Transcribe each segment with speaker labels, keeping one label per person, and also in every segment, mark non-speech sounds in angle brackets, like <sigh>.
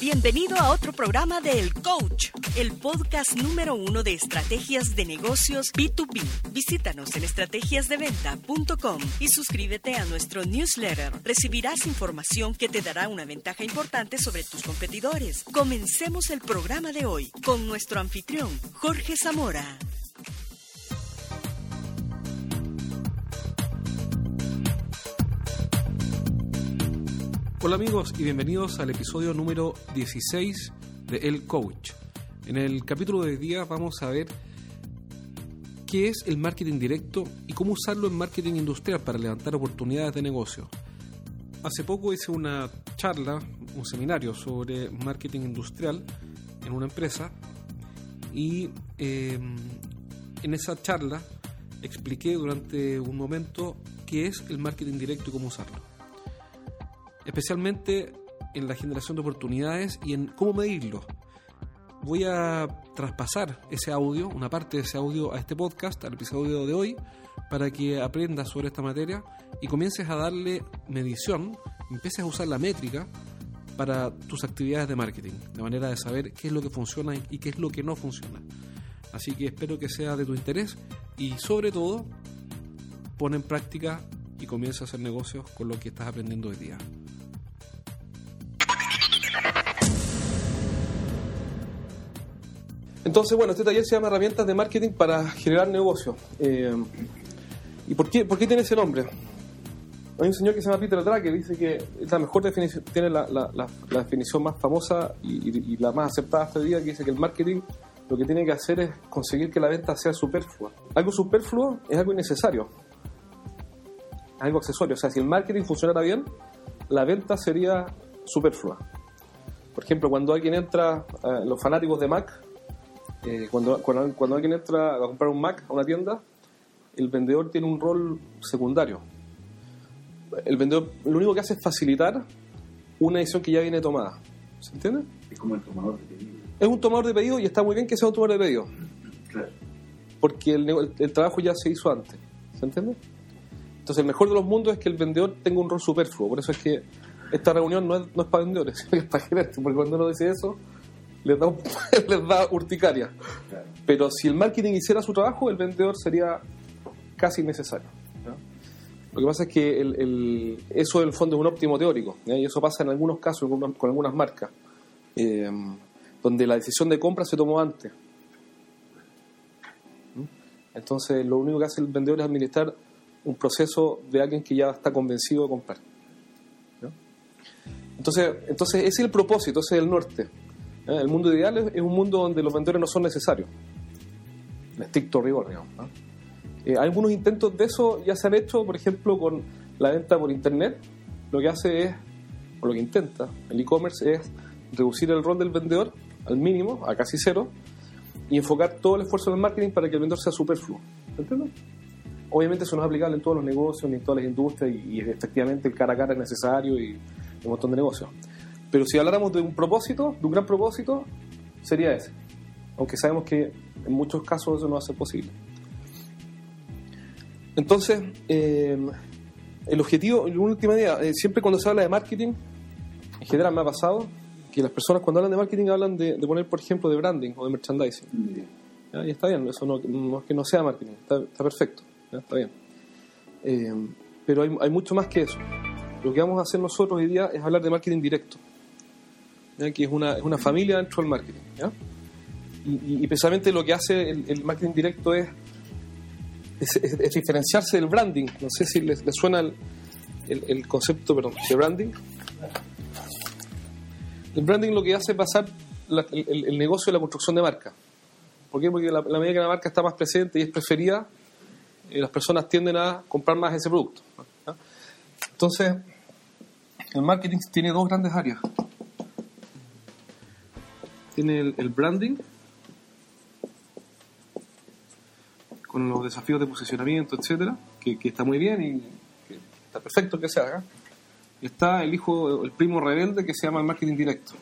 Speaker 1: Bienvenido a otro programa de El Coach, el podcast número uno de estrategias de negocios B2B. Visítanos en estrategiasdeventa.com y suscríbete a nuestro newsletter. Recibirás información que te dará una ventaja importante sobre tus competidores. Comencemos el programa de hoy con nuestro anfitrión, Jorge Zamora.
Speaker 2: Hola amigos y bienvenidos al episodio número 16 de El Coach. En el capítulo de hoy día vamos a ver qué es el marketing directo y cómo usarlo en marketing industrial para levantar oportunidades de negocio. Hace poco hice una charla, un seminario sobre marketing industrial en una empresa y eh, en esa charla expliqué durante un momento qué es el marketing directo y cómo usarlo especialmente en la generación de oportunidades y en cómo medirlo. Voy a traspasar ese audio, una parte de ese audio a este podcast, al episodio de hoy, para que aprendas sobre esta materia y comiences a darle medición, empieces a usar la métrica para tus actividades de marketing, de manera de saber qué es lo que funciona y qué es lo que no funciona. Así que espero que sea de tu interés y sobre todo pon en práctica y comienza a hacer negocios con lo que estás aprendiendo hoy día. Entonces, bueno, este taller se llama Herramientas de Marketing para generar negocio. Eh, ¿Y por qué, por qué tiene ese nombre? Hay un señor que se llama Peter Drucker que dice que la mejor definición, tiene la, definición más famosa y, la más aceptada hasta el día, que dice que el marketing lo que tiene que hacer es conseguir que la venta sea superflua. Algo superfluo es algo innecesario, algo accesorio. O sea, si el marketing funcionara bien, la venta sería superflua. Por ejemplo, cuando alguien entra, eh, los fanáticos de Mac, eh, cuando, cuando, alguien entra a comprar un Mac a una tienda, el vendedor tiene un rol secundario. El vendedor lo único que hace es facilitar una decisión que ya viene tomada. ¿Se entiende?
Speaker 3: Es como el tomador de pedido.
Speaker 2: Es un tomador de pedido y está muy bien que sea un tomador de pedido.
Speaker 3: Claro.
Speaker 2: Porque el, el, trabajo ya se hizo antes. ¿Se entiende? Entonces, el mejor de los mundos es que el vendedor tenga un rol superfluo. Por eso es que esta reunión no es, no es para vendedores, <laughs> es para gerentes. Porque cuando uno dice eso, les da, <laughs> les da urticaria. Pero si el marketing hiciera su trabajo, el vendedor sería casi innecesario. Lo que pasa es que el, el, eso en el fondo es un óptimo teórico, y eso pasa en algunos casos con, algunas marcas, eh, donde la decisión de compra se tomó antes. Entonces, lo único que hace el vendedor es administrar un proceso de alguien que ya está convencido de comprar. Entonces, entonces, ese es el propósito, ese es el norte. ¿eh? El mundo ideal es un mundo donde los vendedores no son necesarios. En estricto rigor, digamos. Eh, algunos intentos de eso ya se han hecho, por ejemplo, con la venta por Internet. Lo que hace es, o lo que intenta el e-commerce es reducir el rol del vendedor al mínimo, a casi cero, y enfocar todo el esfuerzo del marketing para que el vendedor sea superfluo. ¿Entiendes? Obviamente eso no es aplicable en todos los negocios ni en todas las industrias y, efectivamente el cara a cara es necesario y un montón de negocios. Pero si habláramos de un propósito, de un gran propósito, sería ese. Aunque sabemos que en muchos casos eso no va a ser posible. Entonces, eh, el objetivo, una última idea, eh, siempre cuando se habla de marketing, en general me ha pasado que las personas cuando hablan de marketing hablan de, poner, por ejemplo, de branding o de merchandising. Y está bien, eso no, es que no sea marketing, está, perfecto, está bien. Eh, pero hay, hay mucho más que eso. Lo que vamos a hacer nosotros hoy día es hablar de marketing directo que es una, es una familia dentro del marketing. Y, precisamente lo que hace el, marketing directo es, diferenciarse del branding. No sé si les, suena el, concepto de branding. El branding lo que hace es pasar el, negocio de la construcción de marca. ¿Por qué? Porque la, la medida que la marca está más presente y es preferida, eh, las personas tienden a comprar más ese producto. Entonces, el marketing tiene dos grandes áreas tiene el, branding con los desafíos de posicionamiento, etcétera, que, está muy bien y está perfecto que se haga. Está el hijo, el primo rebelde que se llama el marketing directo.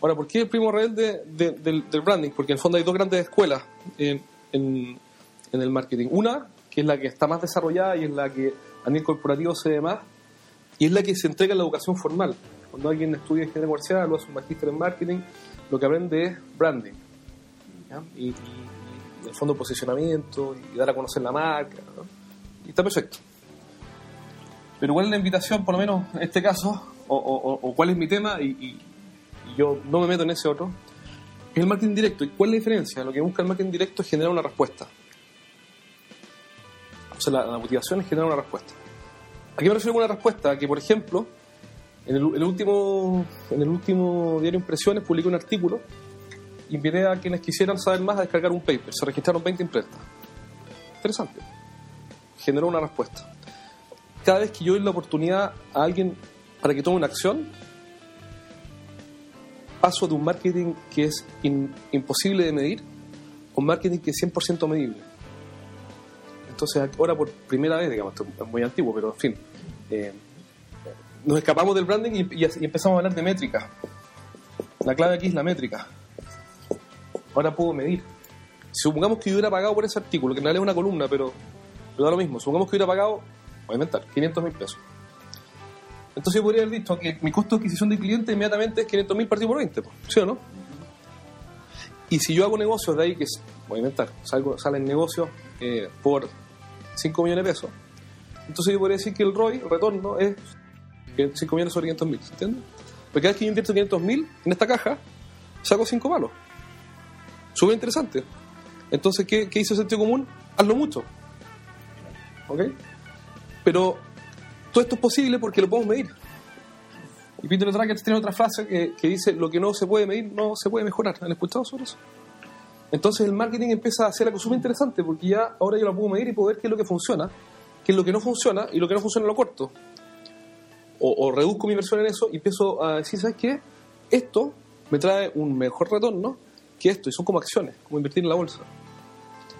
Speaker 2: Ahora, ¿por qué el primo rebelde del, branding? Porque en el fondo hay dos grandes escuelas en, en, el marketing. Una que es la que está más desarrollada y es la que a nivel corporativo se ve más, y es la que se entrega en la educación formal. Cuando alguien estudia ingeniería comercial o hace un magíster en marketing, lo que aprende es branding. Y, el fondo posicionamiento, y dar a conocer la marca. Y está perfecto. Pero ¿cuál es la invitación, por lo menos en este caso, o, cuál es mi tema? Y yo no me meto en ese otro. Es el marketing directo. ¿Y cuál es la diferencia? Lo que busca el marketing directo es generar una respuesta. O sea, la, la motivación es generar una respuesta. ¿A qué me refiero con una respuesta? Que, por ejemplo, en el, último, en el último diario Impresiones publiqué un artículo y invité a quienes quisieran saber más a descargar un paper. Se registraron 20 imprentas. Interesante. Generó una respuesta. Cada vez que yo doy la oportunidad a alguien para que tome una acción, paso de un marketing que es imposible de medir a un marketing que es 100% medible. Entonces, ahora por primera vez, digamos, esto es muy antiguo, pero en fin, eh, nos escapamos del branding y, empezamos a hablar de métrica. La clave aquí es la métrica. Ahora puedo medir. Supongamos que yo hubiera pagado por ese artículo, que en realidad es una columna, pero, pero da lo mismo. Supongamos que hubiera pagado, voy a inventar, 500 mil pesos. Entonces yo podría haber dicho que mi costo de adquisición de cliente inmediatamente es 500 mil partido por 20, pues, ¿sí o no? Y si yo hago negocios de ahí, que es, voy a inventar, salgo, salen negocios eh, por 5 millones de pesos, entonces yo podría decir que el ROI, el retorno, es que 5 millones sobre 500 mil, ¿se entiende? Porque cada vez que yo invierto 500 mil en esta caja, saco 5 palos. Súper interesante. Entonces, ¿qué, ¿qué hizo el sentido común? Hazlo mucho. ¿Ok? Pero todo esto es posible porque lo podemos medir. Y Peter Drucker tiene otra frase que dice, lo que no se puede medir no se puede mejorar. ¿Han escuchado sobre eso? Entonces el marketing empieza a ser algo súper interesante porque ya ahora yo lo puedo medir y puedo ver qué es lo que funciona, qué es lo que no funciona y lo que no funciona lo corto. O, o reduzco mi inversión en eso y empiezo a decir, ¿sabes qué? Esto me trae un mejor retorno que esto y son como acciones, como invertir en la bolsa.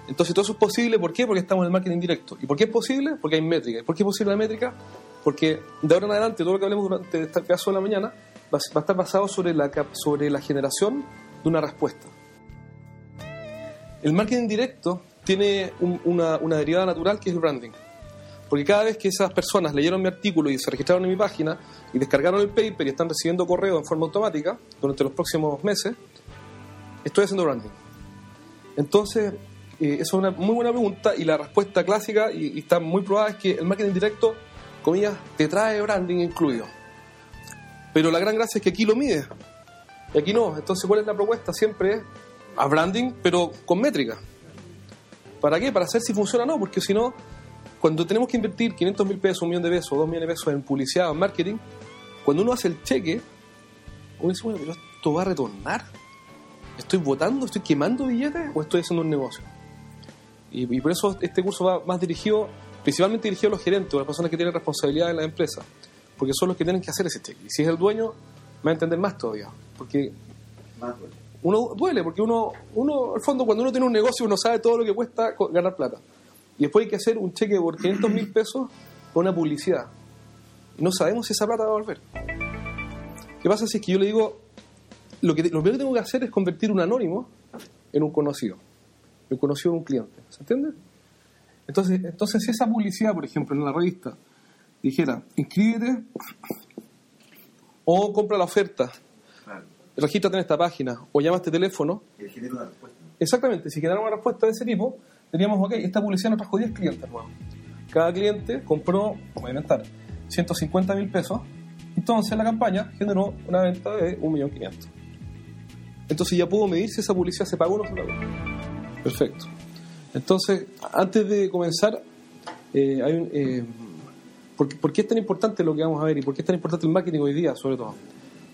Speaker 2: Entonces todo eso es posible, ¿por qué? Porque estamos en el marketing directo. ¿Y por qué es posible? Porque hay métrica. ¿Y por qué es posible la métrica? Porque de ahora en adelante todo lo que hablemos durante este caso de la mañana va a estar basado sobre la, sobre la generación de una respuesta. El marketing directo tiene un- una, derivada natural que es el branding. Porque cada vez que esas personas leyeron mi artículo y se registraron en mi página y descargaron el paper y están recibiendo correo en forma automática durante los próximos meses, estoy haciendo branding. Entonces, eh, esa es una muy buena pregunta y la respuesta clásica, y, y está muy probada, es que el marketing directo, comillas, te trae branding incluido. Pero la gran gracia es que aquí lo mide. Y aquí no. Entonces, ¿cuál es la propuesta? Siempre es a branding, pero con métrica. ¿Para qué? Para saber si funciona o no, porque si no, cuando tenemos que invertir 500 mil pesos, un millón de pesos, dos millones de pesos en publicidad o en marketing, cuando uno hace el cheque, uno dice, bueno, pero esto va a retornar. ¿Estoy votando, estoy quemando billetes o estoy haciendo un negocio? Y, y por eso este curso va más dirigido, principalmente dirigido a los gerentes o a las personas que tienen responsabilidad en la empresa, porque son los que tienen que hacer ese cheque. Y si es el dueño, va a entender más todavía, porque
Speaker 3: Más.
Speaker 2: Uno duele, porque uno, uno, al fondo, cuando uno tiene un negocio, uno sabe todo lo que cuesta ganar plata. Y después hay que hacer un cheque por 500 mil pesos por una publicidad. Y no sabemos si esa plata va a volver. ¿Qué pasa si es que yo le digo, lo, que, lo primero que tengo que hacer es convertir un anónimo en un conocido? Un conocido en un cliente. ¿Se entiende? Entonces, entonces si esa publicidad, por ejemplo, en la revista, dijera, inscríbete o compra la oferta. Regístrate en esta página o llama a este teléfono,
Speaker 3: Que genera una respuesta.
Speaker 2: Exactamente, si generara una respuesta de ese tipo, diríamos, ok, esta publicidad nos trajo 10 clientes nuevos. Cada cliente compró, voy a inventar, 150 mil pesos. Entonces la campaña generó una venta de 1.500.000. Entonces ya puedo medir si esa publicidad se pagó o no se pagó. Perfecto. Entonces, antes de comenzar, eh, hay un, eh, ¿por, por qué es tan importante lo que vamos a ver y por qué es tan importante el marketing hoy día, sobre todo?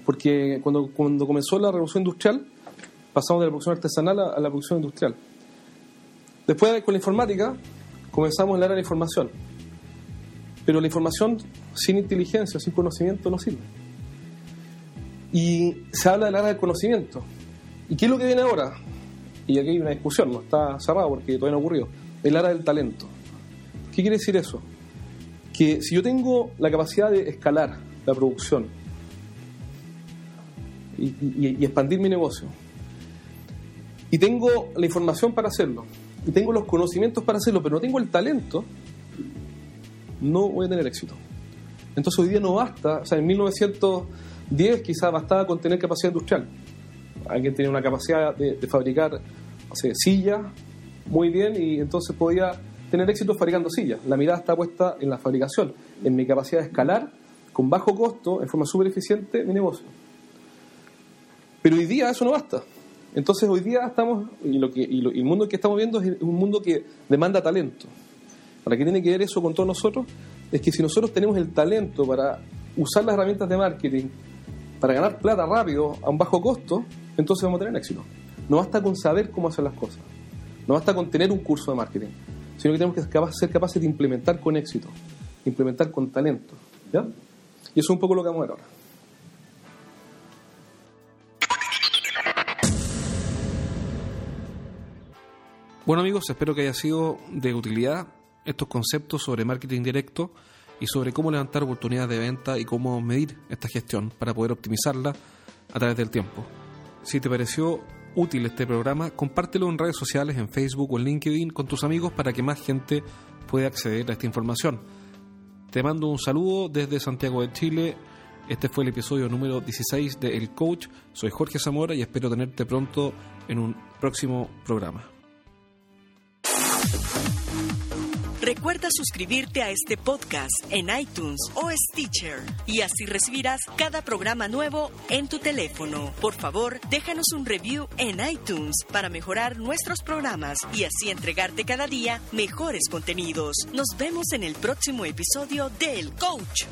Speaker 2: Porque cuando, cuando comenzó la revolución industrial, pasamos de la producción artesanal a, la producción industrial. Después, con la informática, comenzamos en la era de la información. Pero la información sin inteligencia, sin conocimiento, no sirve. Y se habla de la era del conocimiento. ¿Y qué es lo que viene ahora? Y aquí hay una discusión, no está cerrado porque todavía no ha ocurrido. La era del talento. ¿Qué quiere decir eso? Que si yo tengo la capacidad de escalar la producción y, y- expandir mi negocio, y tengo la información para hacerlo, y tengo los conocimientos para hacerlo, pero no tengo el talento, no voy a tener éxito. Entonces hoy día no basta, o sea, en 1910 quizás bastaba con tener capacidad industrial. Alguien tenía una capacidad de, fabricar sillas muy bien y entonces podía tener éxito fabricando sillas. La mirada está puesta en la fabricación, en mi capacidad de escalar con bajo costo, en forma súper eficiente, mi negocio. Pero hoy día eso no basta. Entonces hoy día estamos, y, lo que, y, el mundo que estamos viendo es un mundo que demanda talento. ¿Para qué tiene que ver eso con todos nosotros? Es que si nosotros tenemos el talento para usar las herramientas de marketing, para ganar plata rápido, a un bajo costo, entonces vamos a tener éxito. No basta con saber cómo hacer las cosas. No basta con tener un curso de marketing, sino que tenemos que ser capaces de implementar con éxito, implementar con talento. ¿ya? Y eso es un poco lo que vamos a ver ahora. Bueno amigos, espero que haya sido de utilidad estos conceptos sobre marketing directo y sobre cómo levantar oportunidades de venta y cómo medir esta gestión para poder optimizarla a través del tiempo. Si te pareció útil este programa, compártelo en redes sociales, en Facebook o en LinkedIn con tus amigos para que más gente pueda acceder a esta información. Te mando un saludo desde Santiago de Chile. Este fue el episodio número 16 de El Coach. Soy Jorge Zamora y espero tenerte pronto en un próximo programa.
Speaker 1: Recuerda suscribirte a este podcast en iTunes o Stitcher y así recibirás cada programa nuevo en tu teléfono. Por favor, déjanos un review en iTunes para mejorar nuestros programas y así entregarte cada día mejores contenidos. Nos vemos en el próximo episodio de El Coach.